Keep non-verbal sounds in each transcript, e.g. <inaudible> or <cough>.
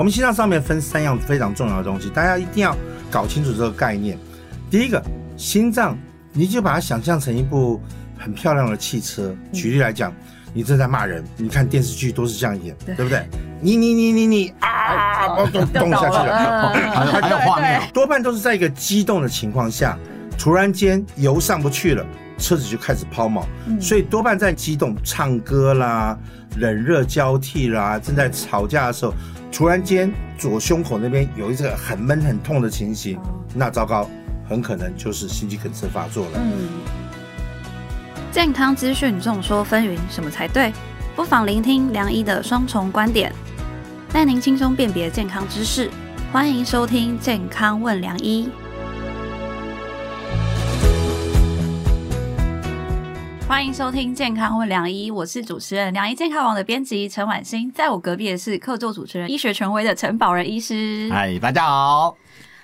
我们心脏上面分三样非常重要的东西，大家一定要搞清楚这个概念。第一个，心脏，你就把它想象成一部很漂亮的汽车。举例来讲，你正在骂人，你看电视剧都是这样演，对不对？你你你你你啊，咚咚下去了，还有画面，多半都是在一个激动的情况下，突然间油上不去了，车子就开始抛锚，所以多半在激动唱歌啦、冷热交替啦、正在吵架的时候，突然间左胸口那边有一个很闷很痛的情形，那糟糕。很可能就是心肌梗塞发作了。健康资讯众说纷纭，什么才对？不妨聆听梁医的双重观点，带您轻松辨别健康知识。欢迎收听《健康问梁医》。欢迎收听《健康问良医》，我是主持人梁医健康网的编辑陈婉欣，在我隔壁的是客座主持人、医学权威的陈宝仁医师。嗨，大家好。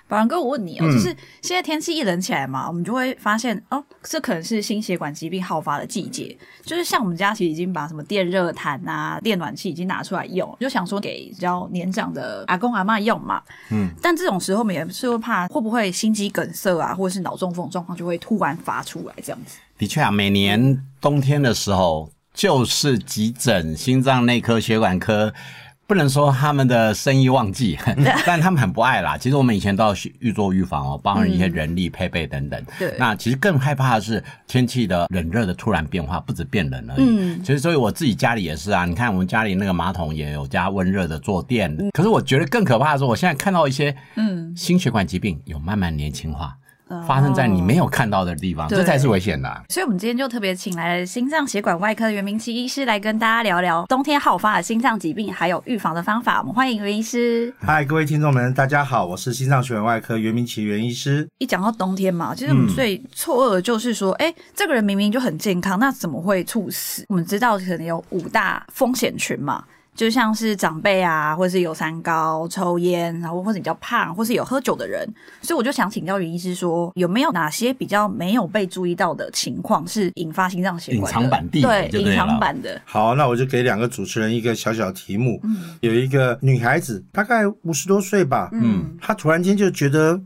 宝然哥，我问你哦，就是现在天气一冷起来嘛，我们就会发现哦，这可能是心血管疾病好发的季节。就是像我们家其实已经把什么电热毯啊、电暖气已经拿出来用，就想说给比较年长的阿公阿妈用嘛。嗯，但这种时候我们也是会怕会不会心肌梗塞啊，或者是脑中风状况就会突然发出来这样子。的确啊，每年冬天的时候，就是急诊、心脏内科、血管科。不能说他们的生意旺季，<laughs> 但他们很不爱啦。其实我们以前都要预做预防哦，包含一些人力配备等等。对，那其实更害怕的是天气的冷热的突然变化，不止变冷而已。嗯，其实所以我自己家里也是啊。你看我们家里那个马桶也有加温热的坐垫。可是我觉得更可怕的是，我现在看到一些嗯心血管疾病有慢慢年轻化。发生在你没有看到的地方，这才是危险的。所以，我们今天就特别请来了心脏血管外科的袁明奇医师来跟大家聊聊冬天好发的心脏疾病，还有预防的方法。我们欢迎袁医师。嗨，各位听众们，大家好，我是心脏血管外科袁明奇袁医师。一讲到冬天嘛，其实我们最错愕的就是说，哎，这个人明明就很健康，那怎么会猝死？我们知道可能有五大风险群嘛。就像是长辈啊，或者是有三高、抽烟，然后或者比较胖，或是有喝酒的人，所以我就想请教袁医师说，有没有哪些比较没有被注意到的情况是引发心脏血管隐藏版地对隐藏版的。好，那我就给两个主持人一个小小题目。嗯，有一个女孩子，大概五十多岁吧，嗯，她突然间就觉得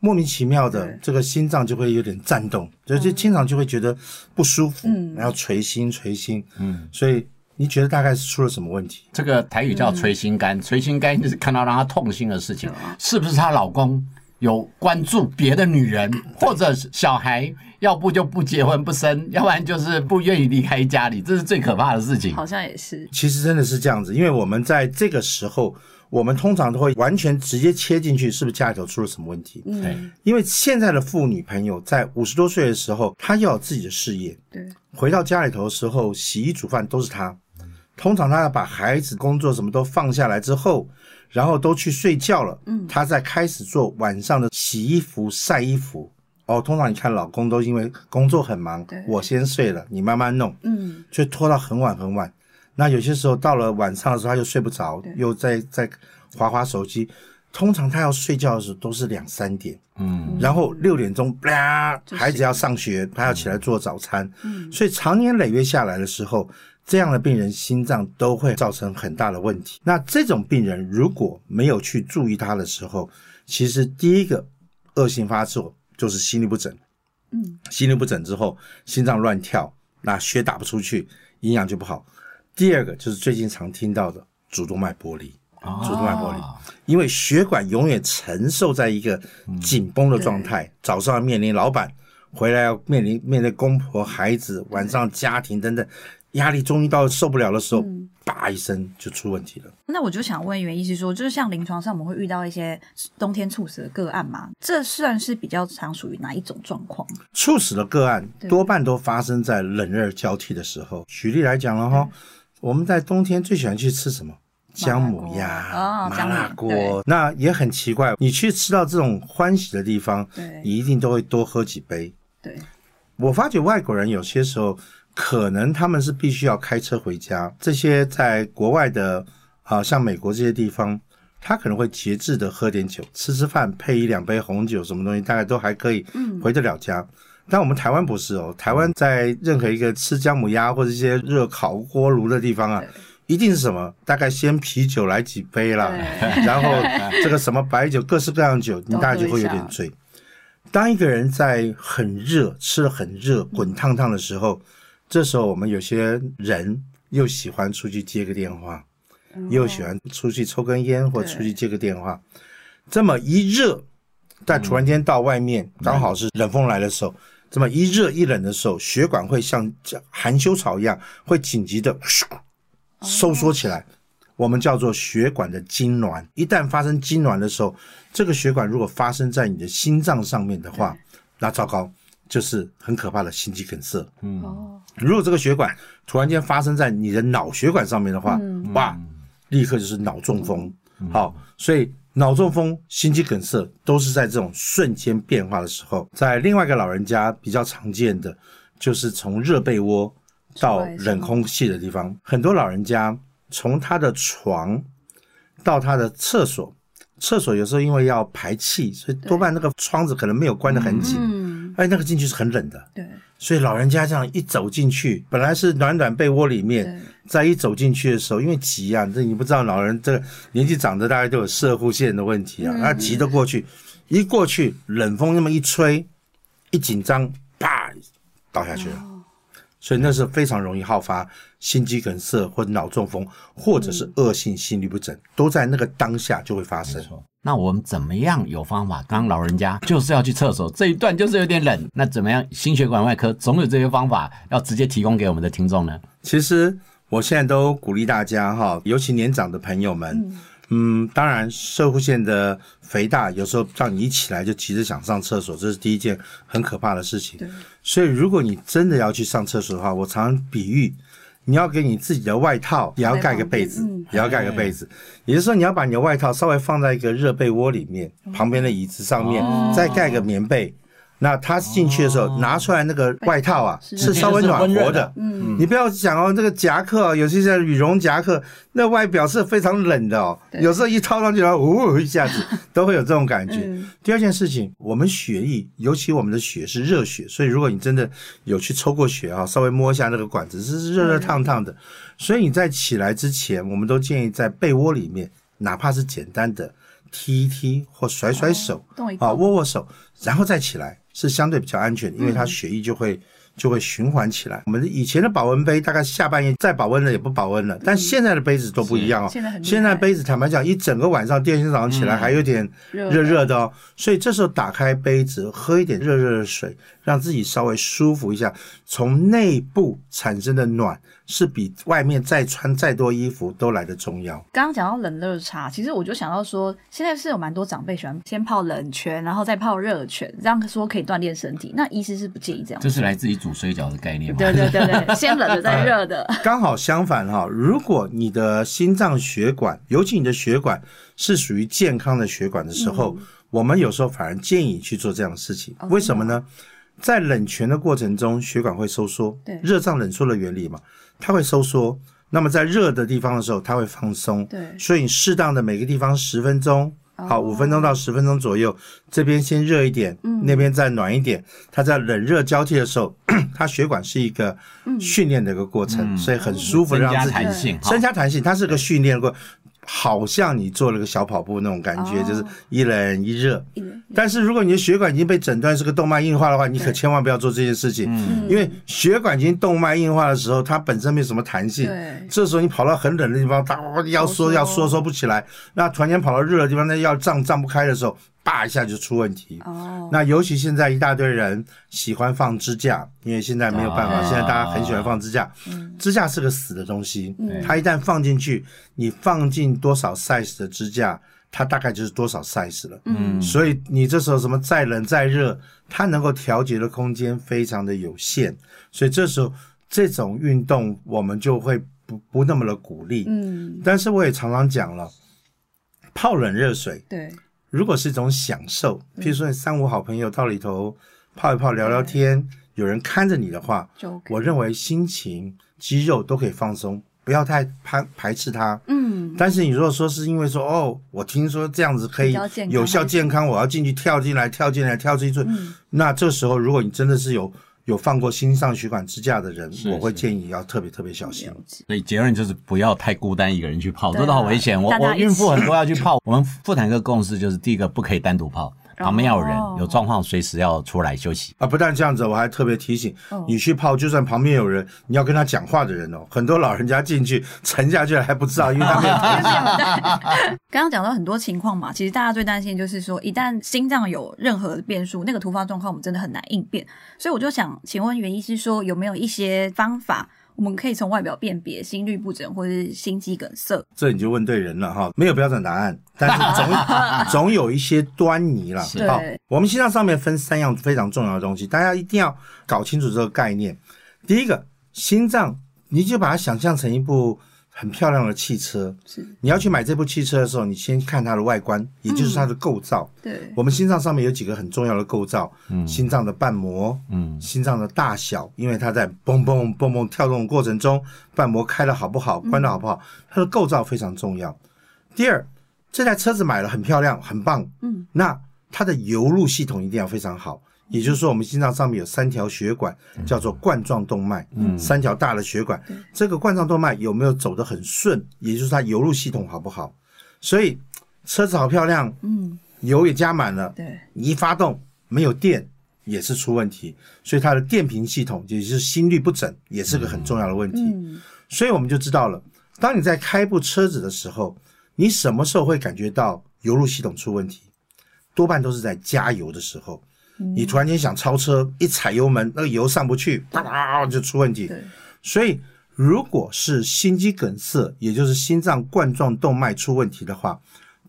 莫名其妙的这个心脏就会有点颤动，就就经常就会觉得不舒服，嗯，然后捶心捶心，嗯，所以。你觉得大概是出了什么问题？这个台语叫捶心肝，<laughs> 捶心肝就是看到让她痛心的事情，是不是她老公有关注别的女人，或者小孩，要不就不结婚不生，要不然就是不愿意离开家里，这是最可怕的事情。好像也是，其实真的是这样子，因为我们在这个时候，我们通常都会完全直接切进去，是不是家里头出了什么问题？嗯，因为现在的妇女朋友在五十多岁的时候，她要有自己的事业，对，回到家里头的时候，洗衣煮饭都是她。通常他要把孩子工作什么都放下来之后，然后都去睡觉了，嗯，他再开始做晚上的洗衣服、晒衣服。哦，通常你看老公都因为工作很忙，我先睡了，你慢慢弄，嗯，就拖到很晚很晚。那有些时候到了晚上的时候，他又睡不着，又在在划划手机。通常他要睡觉的时候都是两三点，嗯，然后六点钟，孩子要上学，他要起来做早餐，嗯，所以长年累月下来的时候。这样的病人心脏都会造成很大的问题。那这种病人如果没有去注意他的时候，其实第一个恶性发作就是心律不整。嗯，心律不整之后，心脏乱跳，那血打不出去，营养就不好。第二个就是最近常听到的主动脉剥离。主动脉剥离，因为血管永远承受在一个紧绷的状态，早上要面临老板，回来要面临面对公婆、孩子，晚上家庭等等。压力终于到受不了的时候，叭一声就出问题了。那我就想问袁医师说，就是像临床上我们会遇到一些冬天猝死的个案嘛？这算是比较常属于哪一种状况？猝死的个案多半都发生在冷热交替的时候。举例来讲了哈，我们在冬天最喜欢去吃什么？姜母鸭、麻辣锅。那也很奇怪，你去吃到这种欢喜的地方，你一定都会多喝几杯。对，我发觉外国人有些时候。可能他们是必须要开车回家。这些在国外的啊，像美国这些地方，他可能会节制的喝点酒，吃吃饭配一两杯红酒，什么东西大概都还可以回得了家。但我们台湾不是哦，台湾在任何一个吃姜母鸭或者一些热烤锅炉的地方啊。一定是什么？大概先啤酒来几杯啦，<laughs> 然后这个什么白酒，各式各样的酒，你大概就会有点醉。当一个人在很热、吃的很热、滚烫烫的时候，这时候我们有些人又喜欢出去接个电话，又喜欢出去抽根烟或出去接个电话。这么一热，但突然间到外面刚好是冷风来的时候，这么一热一冷的时候，血管会像含羞草一样，会紧急的收缩起来。我们叫做血管的痉挛。一旦发生痉挛的时候，这个血管如果发生在你的心脏上面的话，那糟糕，就是很可怕的心肌梗塞。嗯，如果这个血管突然间发生在你的脑血管上面的话，哇，立刻就是脑中风。好，所以脑中风、心肌梗塞都是在这种瞬间变化的时候。在另外一个老人家比较常见的，就是从热被窝到冷空气的地方，很多老人家。从他的床到他的厕所，厕所有时候因为要排气，所以多半那个窗子可能没有关得很紧，哎，那个进去是很冷的。对，所以老人家这样一走进去，本来是暖暖被窝里面，再一走进去的时候，因为急啊，这你不知道，老人这个年纪长的大概都有射护线的问题啊，他急得过去，一过去冷风那么一吹，一紧张，啪倒下去了。所以那是非常容易好发心肌梗塞或者脑中风，或者是恶性心律不整，都在那个当下就会发生。那我们怎么样有方法？刚刚老人家就是要去厕所，这一段就是有点冷。那怎么样？心血管外科总有这些方法要直接提供给我们的听众呢？其实我现在都鼓励大家哈，尤其年长的朋友们。嗯，当然，射护线的肥大有时候让你一起来就急着想上厕所，这是第一件很可怕的事情。所以如果你真的要去上厕所的话，我常常比喻，你要给你自己的外套也要盖个被子，也要盖个被子。也就是说，你要把你的外套稍微放在一个热被窝里面，旁边的椅子上面，再盖个棉被。那他进去的时候拿出来那个外套啊，是稍微暖和的。嗯，你不要想哦，这个夹克，有些像羽绒夹克，那外表是非常冷的哦。有时候一套上去，然后呜一下子 <laughs> 都会有这种感觉。第二件事情，我们血液，尤其我们的血是热血，所以如果你真的有去抽过血啊，稍微摸一下那个管子是热热烫烫的。所以你在起来之前，我们都建议在被窝里面，哪怕是简单的踢一踢或甩甩手啊，握握手，然后再起来。是相对比较安全，因为它血液就会就会循环起来。我们以前的保温杯大概下半夜再保温了也不保温了，但现在的杯子都不一样哦。现在现在杯子坦白讲，一整个晚上第二天早上起来还有点热热的哦。所以这时候打开杯子，喝一点热热的水，让自己稍微舒服一下，从内部产生的暖。是比外面再穿再多衣服都来的重要。刚刚讲到冷热差，其实我就想到说，现在是有蛮多长辈喜欢先泡冷泉，然后再泡热泉，这样说可以锻炼身体。那医师是不建议这样。这是来自于煮水饺的概念吗？对对对对，先冷的再热的。<laughs> 刚好相反哈，如果你的心脏血管，尤其你的血管是属于健康的血管的时候，我们有时候反而建议去做这样的事情。为什么呢？在冷泉的过程中，血管会收缩，对，热胀冷缩的原理嘛。它会收缩，那么在热的地方的时候，它会放松。对，所以你适当的每个地方十分钟，好，五分钟到十分钟左右，这边先热一点，那边再暖一点。它在冷热交替的时候，<clears throat> 它血管是一个训练的一个过程，所以很舒服，让自己增加弹性，增加弹性，它是个训练过。好像你做了个小跑步那种感觉，就是一冷一热。但是如果你的血管已经被诊断是个动脉硬化的话，你可千万不要做这件事情。因为血管已经动脉硬化的时候，它本身没什么弹性。这时候你跑到很冷的地方，它要缩要缩缩不起来。那突然间跑到热的地方，那要胀胀不开的时候。叭一下就出问题。哦，那尤其现在一大堆人喜欢放支架，因为现在没有办法，现在大家很喜欢放支架。嗯，支架是个死的东西，它一旦放进去，你放进多少 size 的支架，它大概就是多少 size 了。嗯，所以你这时候什么再冷再热，它能够调节的空间非常的有限，所以这时候这种运动我们就会不不那么的鼓励。嗯，但是我也常常讲了，泡冷热水。对。如果是一种享受，譬如说你三五好朋友到里头泡一泡聊聊天，有人看着你的话，我认为心情、肌肉都可以放松，不要太排排斥它。嗯，但是你如果说是因为说哦，我听说这样子可以有效健康，我要进去跳进来跳进来跳进去，那这时候如果你真的是有有放过心脏血管支架的人，是我会建议要特别特别小心。所以结论就是不要太孤单一个人去泡，真的好危险。我我孕妇很多要去泡，我们妇产科共识就是第一个不可以单独泡，旁边要有人，哦有状况随时要出来休息。啊，不但这样子，我还特别提醒哦你去泡，就算旁边有人，你要跟他讲话的人哦。<laughs> 很多老人家进去沉下去了还不知道，因为他没有 <laughs> 刚刚讲到很多情况嘛，其实大家最担心就是说，一旦心脏有任何的变数，那个突发状况我们真的很难应变。所以我就想请问袁医师说，有没有一些方法，我们可以从外表辨别心律不整或者是心肌梗塞？这你就问对人了哈，没有标准答案，但是总 <laughs> 总有一些端倪了。好对，我们心脏上面分三样非常重要的东西，大家一定要搞清楚这个概念。第一个，心脏，你就把它想象成一部很漂亮的汽车。是你要去买这部汽车的时候，你先看它的外观，也就是它的构造。对，我们心脏上面有几个很重要的构造，嗯心脏的瓣膜，嗯，心脏的大小，因为它在蹦蹦蹦蹦跳动的过程中，瓣膜开的好不好，关的好不好，它的构造非常重要。第二，这台车子买了很漂亮，很棒，嗯，那它的油路系统一定要非常好。也就是说，我们心脏上面有三条血管，叫做冠状动脉，嗯，三条大的血管，这个冠状动脉有没有走得很顺，也就是它油路系统好不好？所以车子好漂亮，嗯，油也加满了，对，你一发动没有电也是出问题，所以它的电瓶系统也就是心率不整，也是个很重要的问题。嗯，所以我们就知道了，当你在开部车子的时候，你什么时候会感觉到油路系统出问题？多半都是在加油的时候。你突然间想超车，一踩油门，那个油上不去，啪啪就出问题。对，所以，如果是心肌梗塞，也就是心脏冠状动脉出问题的话，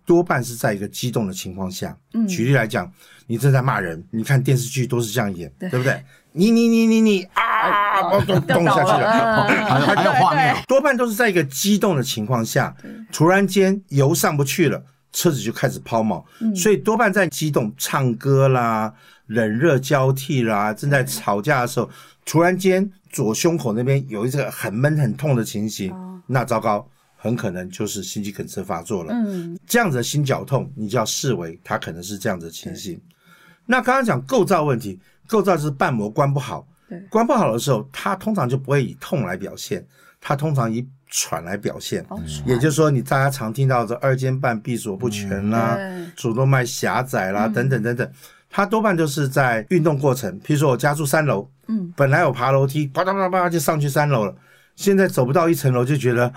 多半是在一个激动的情况下。嗯。举例来讲，你正在骂人，你看电视剧都是这样演，对。对不对？你你你你你啊，我动动下去了。还有还有画面，多半都是在一个激动的情况下，突然间油上不去了，车子就开始抛锚，所以多半在激动、唱歌啦、冷热交替啦，正在吵架的时候，突然间左胸口那边有一个很闷很痛的情形，那糟糕，很可能就是心肌梗塞发作了。嗯，这样子的心绞痛，你就要视为它可能是这样子的情形。那刚刚讲构造问题，构造就是瓣膜关不好。对，关不好的时候，它通常就不会以痛来表现，它通常以喘来表现。也就是说，你大家常听到的二尖瓣闭锁不全啦、对主动脉狭窄啦，等等等等，它多半就是在运动过程。譬如说我家住三楼，嗯，本来我爬楼梯，啪嗒啪嗒啪嗒就上去三楼了，现在走不到一层楼就觉得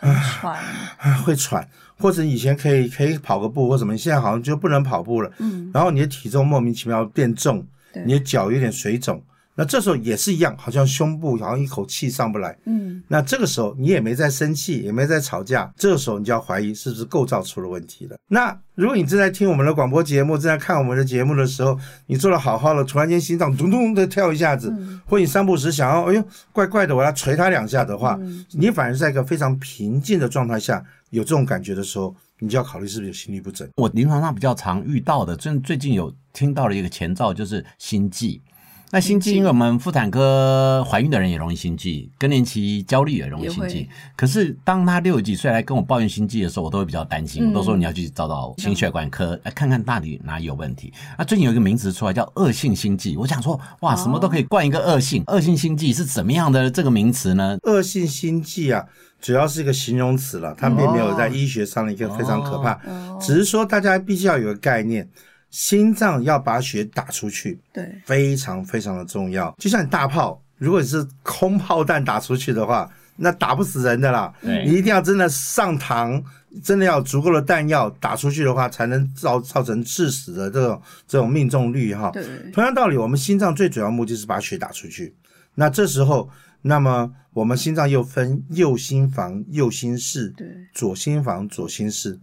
喘，啊会喘，或者以前可以可以跑个步或什么，现在好像就不能跑步了。嗯，然后你的体重莫名其妙变重，你的脚有点水肿，那这时候也是一样，好像胸部好像一口气上不来。嗯，那这个时候你也没在生气，也没在吵架，这个时候你就要怀疑是不是构造出了问题了。那如果你正在听我们的广播节目，正在看我们的节目的时候，你做的好好的，突然间心脏咚咚的跳一下子，或你三不五时想要，哎呦，怪怪的，我要捶他两下的话，你反而在一个非常平静的状态下有这种感觉的时候，你就要考虑是不是有心律不整。我临床上比较常遇到的，最最近有听到的一个前兆就是心悸。那心悸，因为我们妇产科怀孕的人也容易心悸，更年期焦虑也容易心悸。可是当他六十几岁来跟我抱怨心悸的时候，我都会比较担心，嗯。我都说你要去找找心血管科，来看看到底哪里有问题。那最近有一个名词出来叫恶性心悸，我想说，哇，什么都可以冠一个恶性，恶性心悸是怎么样的这个名词呢？恶性心悸啊，主要是一个形容词了，它并没有在医学上的一个非常可怕，只是说大家必须要有个概念，心脏要把血打出去，对，非常非常的重要。就像你大炮，如果你是空炮弹打出去的话，那打不死人的啦。对你一定要真的上膛，真的要足够的弹药打出去的话，才能造造成致死的这种这种命中率哈。对，同样道理，我们心脏最主要目的是把血打出去。那这时候，那么我们心脏又分右心房、右心室，对，左心房、左心室。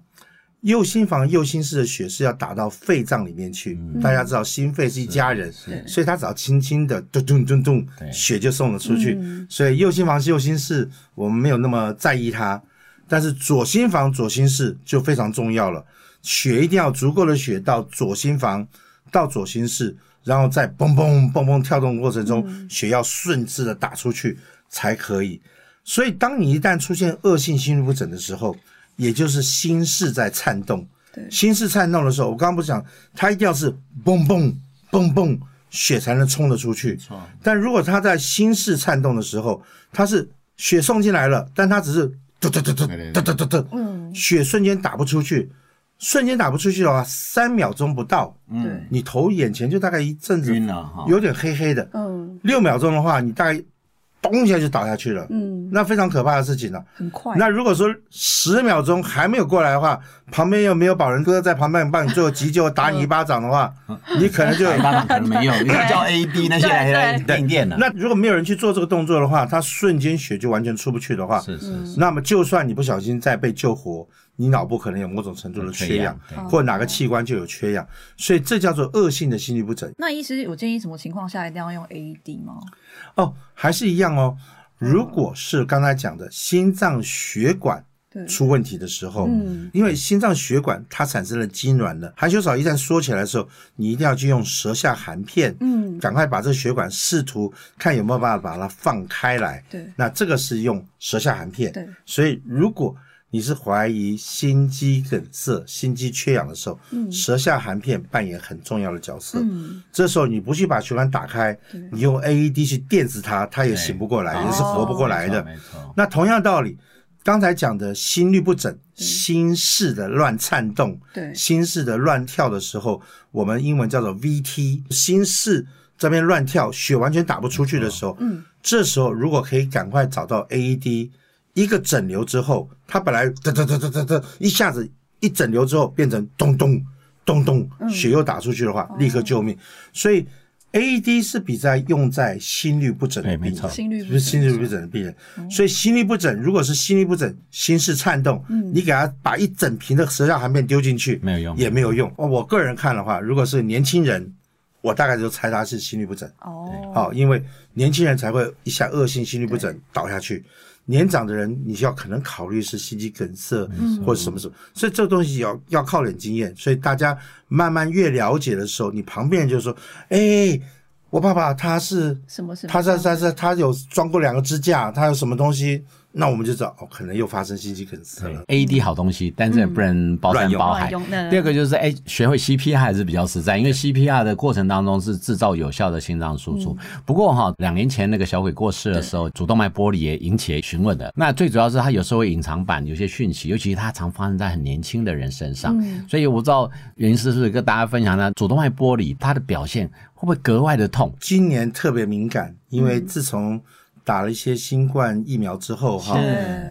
右心房、右心室的血是要打到肺脏里面去。大家知道，心肺是一家人，所以他只要轻轻的咚咚咚咚，血就送了出去。所以右心房、右心室我们没有那么在意它，但是左心房、左心室就非常重要了。血一定要足够的血到左心房，到左心室，然后在嘣嘣嘣嘣跳动的过程中，血要顺势的打出去才可以。所以，当你一旦出现恶性心律不整的时候，也就是心室在颤动。心室颤动的时候，我刚刚不是讲，它一定要是嘣嘣嘣嘣血才能冲得出去。错但如果它在心室颤动的时候，它是血送进来了，但它只是嘟嘟嘟嘟嘟嘟嘟嘟，嗯，血瞬间打不出去。瞬间打不出去的话，三秒钟不到，对，你头眼前就大概一阵子晕了哈，有点黑黑的。嗯六秒钟的话，你大概咚一下就倒下去了，嗯，那非常可怕的事情了。很快。那如果说十秒钟还没有过来的话，旁边又没有保人哥在旁边帮你做急救，打你一巴掌的话，你可能就 <laughs> 打一巴掌可能没有，你要叫 A B 那些来来对垫垫的。那如果没有人去做这个动作的话，他瞬间血就完全出不去的话，是是是，那么就算你不小心再被救活，你脑部可能有某种程度的缺氧缺氧，或哪个器官就有缺氧，所以这叫做恶性的心律不整。那医师，我建议什么情况下一定要用 AED 吗？哦，还是一样哦。如果是刚才讲的心脏血管，出问题的时候，嗯因为心脏血管它产生了痉挛了，含羞草一旦缩起来的时候，你一定要去用舌下含片，嗯，赶快把这个血管试图看有没有办法把它放开来。对那这个是用舌下含片。对，所以如果你是怀疑心肌梗塞、心肌缺氧的时候，舌下含片扮演很重要的角色。嗯，这时候你不去把血管打开，你用 AED 去电死它，它也醒不过来，也是活不过来的。没错，那同样道理，刚才讲的心律不整、心室的乱颤动、对，心室的乱跳的时候，我们英文叫做 VT，心室这边乱跳，血完全打不出去的时候，嗯，这时候如果可以赶快找到 AED，一个整流之后，它本来哒哒哒哒哒哒，一下子一整流之后变成咚咚咚咚，嗯。血又打出去的话，立刻救命。所以 AED 是比在用在心律不整的病人，心心整律不整的病人，所以心律不整，如果是心律不整，心室颤动，你给他把一整瓶的舌下含片丢进去，没有用。也没有用。哦我个人看的话，如果是年轻人，我大概就猜他是心律不整。哦，好，因为年轻人才会一下恶性心律不整倒下去。年长的人，你就要可能考虑是心肌梗塞或者什么什么，所以这个东西要要靠点经验。所以大家慢慢越了解的时候，你旁边人就说：“哎，我爸爸他是什么什么？他在在在他有装过两个支架，他有什么东西？”那我们就知道哦，可能又发生心肌梗塞了。AED 好东西，但是也不能包山包海。第二个就是，哎，学会 CPR 还是比较实在，因为 CPR 的过程当中是制造有效的心脏输出。不过哈，两年前那个小鬼过世的时候，主动脉剥离也引起询问的。那最主要是它有时候会隐藏版有些讯息，尤其是它常发生在很年轻的人身上。所以我不知道袁医师是不是跟大家分享呢？主动脉剥离它的表现会不会格外的痛？今年特别敏感，因为自从打了一些新冠疫苗之后，哈，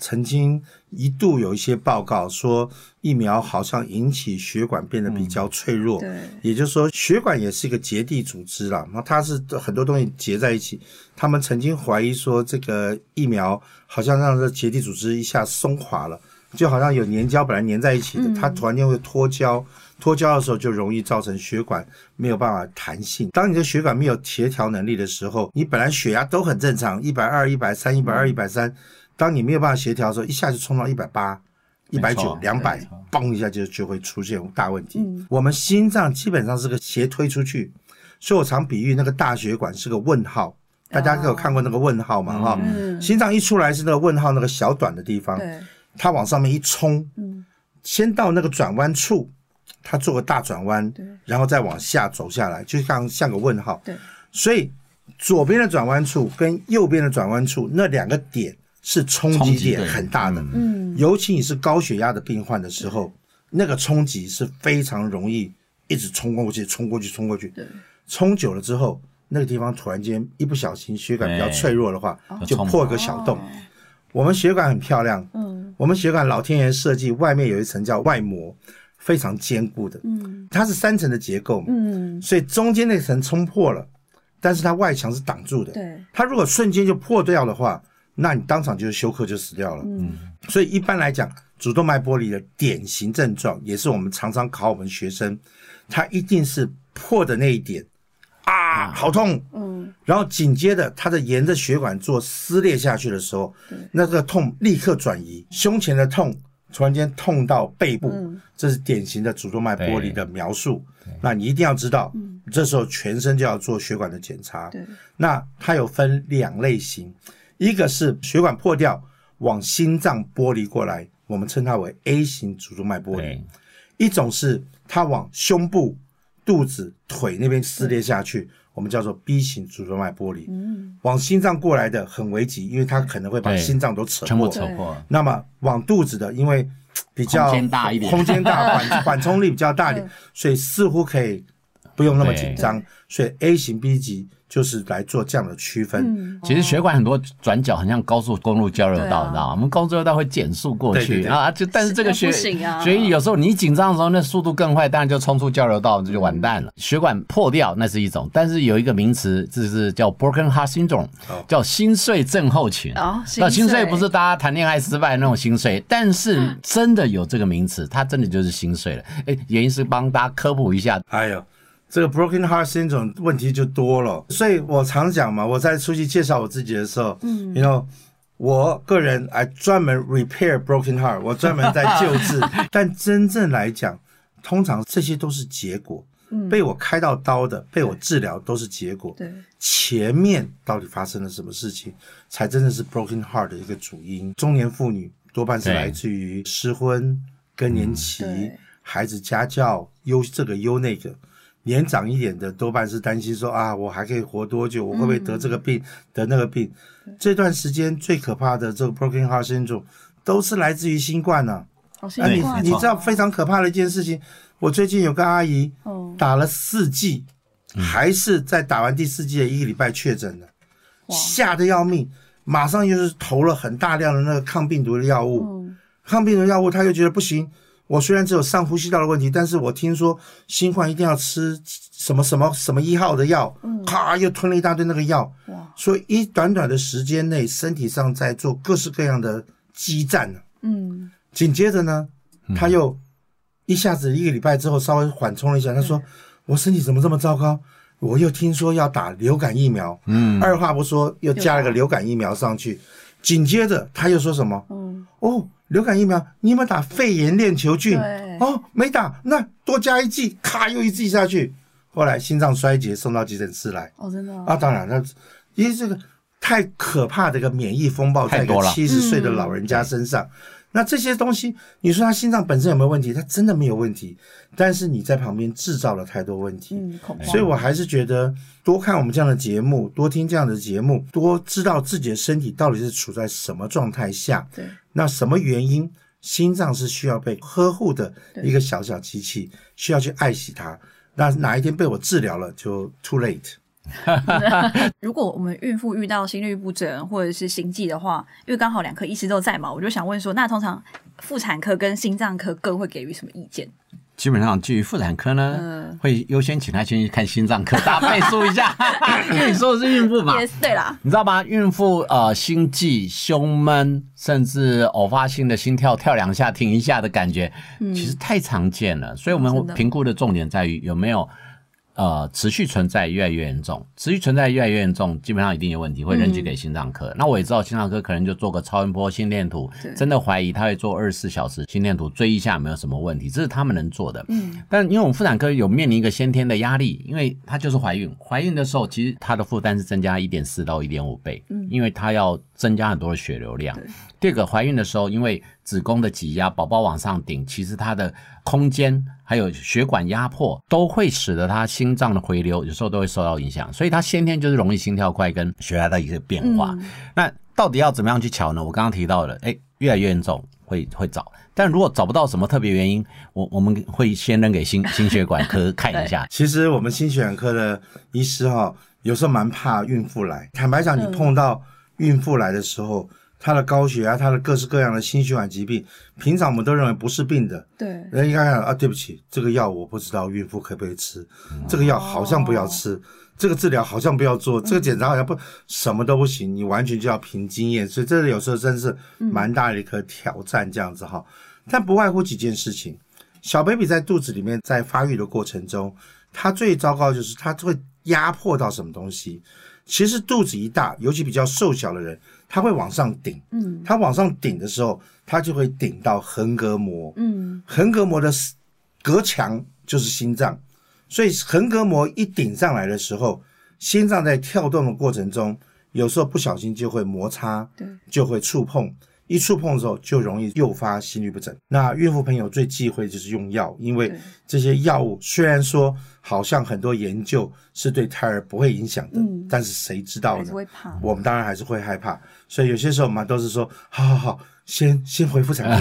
曾经一度有一些报告说疫苗好像引起血管变得比较脆弱，对，也就是说血管也是一个结缔组织啦，那它是很多东西结在一起。他们曾经怀疑说这个疫苗好像让这结缔组织一下松垮了，就好像有粘胶本来粘在一起的，它突然间会脱胶。脱胶的时候就容易造成血管没有办法弹性。当你的血管没有协调能力的时候，你本来血压都很正常，一百二、一百三、一百二、一百三，当你没有办法协调的时候，一下就冲到一百八、一百九两百，嘣一下就就会出现大问题。我们心脏基本上是个斜推出去，所以我常比喻那个大血管是个问号。大家都有看过那个问号嘛？哈、嗯，心脏一出来是那个问号那个小短的地方，它往上面一冲，嗯先到那个转弯处，它做个大转弯对，然后再往下走下来，就像像个问号。对，所以左边的转弯处跟右边的转弯处那两个点是冲击点很大的，嗯，尤其你是高血压的病患的时候，那个冲击是非常容易一直冲过去、冲过去、冲过去。对，冲久了之后，那个地方突然间一不小心血管比较脆弱的话，就破个小洞。我们血管很漂亮，嗯。我们血管老天爷设计外面有一层叫外膜，非常坚固的，嗯。它是三层的结构嘛，嗯，所以中间那层冲破了，但是它外墙是挡住的。对，它如果瞬间就破掉的话，那你当场就是休克就死掉了。嗯。所以一般来讲，主动脉剥离的典型症状，也是我们常常考我们学生，它一定是破的那一点啊，好痛，嗯。然后紧接着它的沿着血管做撕裂下去的时候，那个痛立刻转移，胸前的痛突然间痛到背部，嗯。这是典型的主动脉剥离的描述。那你一定要知道，这时候全身就要做血管的检查。对，那它有分两类型，一个是血管破掉往心脏剥离过来，我们称它为 A 型主动脉剥离对；一种是它往胸部、肚子、腿那边撕裂下去，我们叫做 B 型主动脉剥离。嗯，往心脏过来的很危急，因为它可能会把心脏都扯全部破。扯破。那么往肚子的，因为比较空间大一点空间大，缓 <laughs> 缓冲力比较大一点嗯，所以似乎可以不用那么紧张。所以 A 型、B 级就是来做这样的区分。嗯，其实血管很多转角很像高速公路交流道，啊你知道吗？我们高速交流道会减速过去啊，就但是这个血不行啊血液有时候你一紧张的时候，那速度更快，当然就冲出交流道，这就完蛋了。血管破掉那是一种，但是有一个名词，就是叫 broken heart syndrome，哦叫心碎症候群。哦那心碎心碎不是大家谈恋爱失败那种心碎，但是真的有这个名词，它真的就是心碎了。哎，原因是帮大家科普一下，哎呦，这个 broken heart syndrome 问题就多了，所以我常讲嘛，我在出去介绍我自己的时候，嗯，you know。我个人还专门 repair broken heart，我专门在救治，<laughs> 但真正来讲，通常这些都是结果。被我开到刀的，被我治疗都是结果。对，前面到底发生了什么事情，才真的是 broken heart 的一个主因。中年妇女多半是来自于失婚、更年期、孩子家教、忧这个忧那个。年长一点的多半是担心说啊，我还可以活多久？我会不会得这个病、得那个病？这段时间最可怕的这个 broken heart syndrome 都是来自于新冠呢、好辛啊。你你知道非常可怕的一件事情，我最近有个阿姨哦，打了四剂，还是在打完第四剂的一个礼拜确诊的，吓得要命，马上又是投了很大量的那个抗病毒的药物。嗯，抗病毒药物，他又觉得不行。我虽然只有上呼吸道的问题，但是我听说新冠一定要吃什么什么什么一号的药，咔又吞了一大堆那个药，哇，所以一短短的时间内，身体上在做各式各样的激战呢。嗯，紧接着呢，他又一下子一个礼拜之后稍微缓冲了一下，他说：“我身体怎么这么糟糕？我又听说要打流感疫苗，嗯，二话不说又加了个流感疫苗上去。紧接着他又说什么？嗯，哦，流感疫苗你有没有打肺炎链球菌？对哦，没打，那多加一剂，咔又一剂下去。后来心脏衰竭送到急诊室来。哦，真的哦，啊，当然，那因为这个太可怕的一个免疫风暴在一个七十岁的老人家身上。那这些东西，你说他心脏本身有没有问题？他真的没有问题，但是你在旁边制造了太多问题。嗯，所以我还是觉得多看我们这样的节目，多听这样的节目，多知道自己的身体到底是处在什么状态下，对，那什么原因，心脏是需要被呵护的一个小小机器，需要去爱惜它。那哪一天被我治疗了，就 too late。<laughs> 如果我们孕妇遇到心律不整或者是心悸的话，因为刚好两科医师都在嘛，我就想问说，那通常妇产科跟心脏科各会给予什么意见？基本上，基于妇产科呢，嗯会优先请他先去看心脏科，<laughs> 大家背书一下，因 <laughs> 为你说的是孕妇嘛。也是对啦，你知道吗？孕妇呃心悸、胸闷，甚至偶发性的心跳跳两下停一下的感觉，其实太常见了。所以我们评估的重点在于有没有呃持续存在越来越严重，持续存在越来越严重，基本上一定有问题，会扔去给心脏科。那我也知道心脏科可能就做个超音波心电图，真的怀疑他会做二十四小时心电图追一下有没有什么问题，这是他们能做的。嗯，但因为我们妇产科有面临一个先天的压力，因为她就是怀孕，怀孕的时候其实她的负担是增加一点四到一点五倍，嗯，因为她要增加很多的血流量对。第二个，怀孕的时候因为子宫的挤压，宝宝往上顶，其实它的空间还有血管压迫都会使得她心脏的回流有时候都会受到影响，所以她先天就是容易心跳快跟血压的一个变化。嗯那到底要怎么样去瞧呢？我刚刚提到了，哎，越来越严重会会找，但如果找不到什么特别原因，我我们会先扔给心心血管科看一下。<laughs> 其实我们心血管科的医师哈、有时候蛮怕孕妇来。坦白讲，你嗯碰到孕妇来的时候，她的高血压，她的各式各样的心血管疾病，平常我们都认为不是病的，对，人家看啊，对不起，这个药我不知道孕妇可不可以吃，这个药好像不要吃，这个治疗好像不要做，这个检查好像不什么都不行，你完全就要凭经验，所以这有时候真是蛮大的一颗挑战这样子哈。但不外乎几件事情，小 baby 在肚子里面在发育的过程中，它最糟糕就是它会压迫到什么东西。其实肚子一大，尤其比较瘦小的人，他会往上顶，嗯。他往上顶的时候，他就会顶到横膈膜，嗯，横膈膜的隔墙就是心脏，所以横膈膜一顶上来的时候，心脏在跳动的过程中，有时候不小心就会摩擦，对，就会触碰，一触碰的时候就容易诱发心律不整。那孕妇朋友最忌讳就是用药，因为对。这些药物虽然说好像很多研究是对胎儿不会影响的，嗯但是谁知道呢。我们当然还是会害怕，所以有些时候我们都是说，好好好，先先回复产品，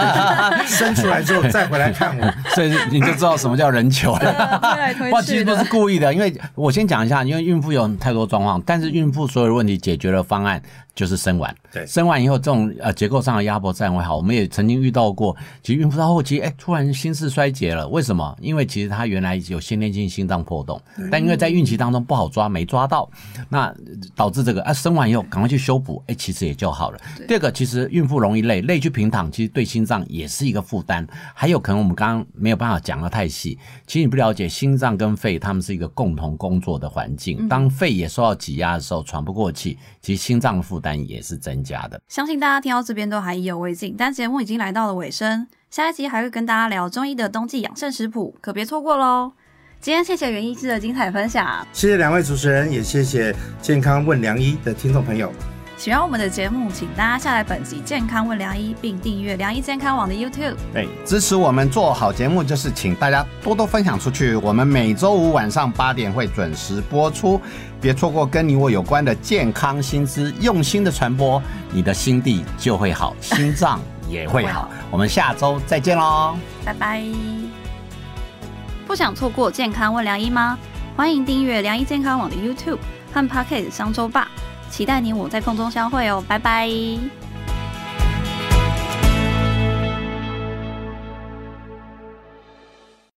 <laughs> 生出来之后再回来看我。所以你就知道什么叫人球了。哇，其实不是，故意的，因为我先讲一下，因为孕妇有太多状况，但是孕妇所有的问题解决的方案就是生完。对生完以后这种呃结构上的压迫自然会好。我们也曾经遇到过，其实孕妇到后期，哎，突然心室衰竭了，为什么？因为其实她原来有先天性心脏破洞，但因为在孕期当中不好抓，没抓到，那导致这个啊生完以后赶快去修补，哎，其实也就好了。第二个，其实孕妇容易累，累去平躺，其实对心脏也是一个负担。还有可能我们刚刚没有办法讲的太细，其实你不了解心脏跟肺，他们是一个共同工作的环境。当肺也受到挤压的时候，喘不过气，其实心脏的负担也是增加的。相信大家听到这边都还意犹未尽，但节目已经来到了尾声，下一集还会跟大家聊中医的冬季养生食谱，可别错过喽！今天谢谢袁医师的精彩分享，谢谢两位主持人，也谢谢健康问良医的听众朋友。喜欢我们的节目，请大家下载本集《健康问良医》，并订阅良医健康网的 YouTube。对，支持我们做好节目，就是请大家多多分享出去。我们每周五晚上八点会准时播出，别错过跟你我有关的健康新知，用心的传播，你的心地就会好，心脏也会好。<laughs> 我们下周再见喽。拜拜！不想错过健康问良医吗？欢迎订阅良医健康网的 YouTube 和 Pocket 商周吧，期待你我在空中相会哦，拜拜！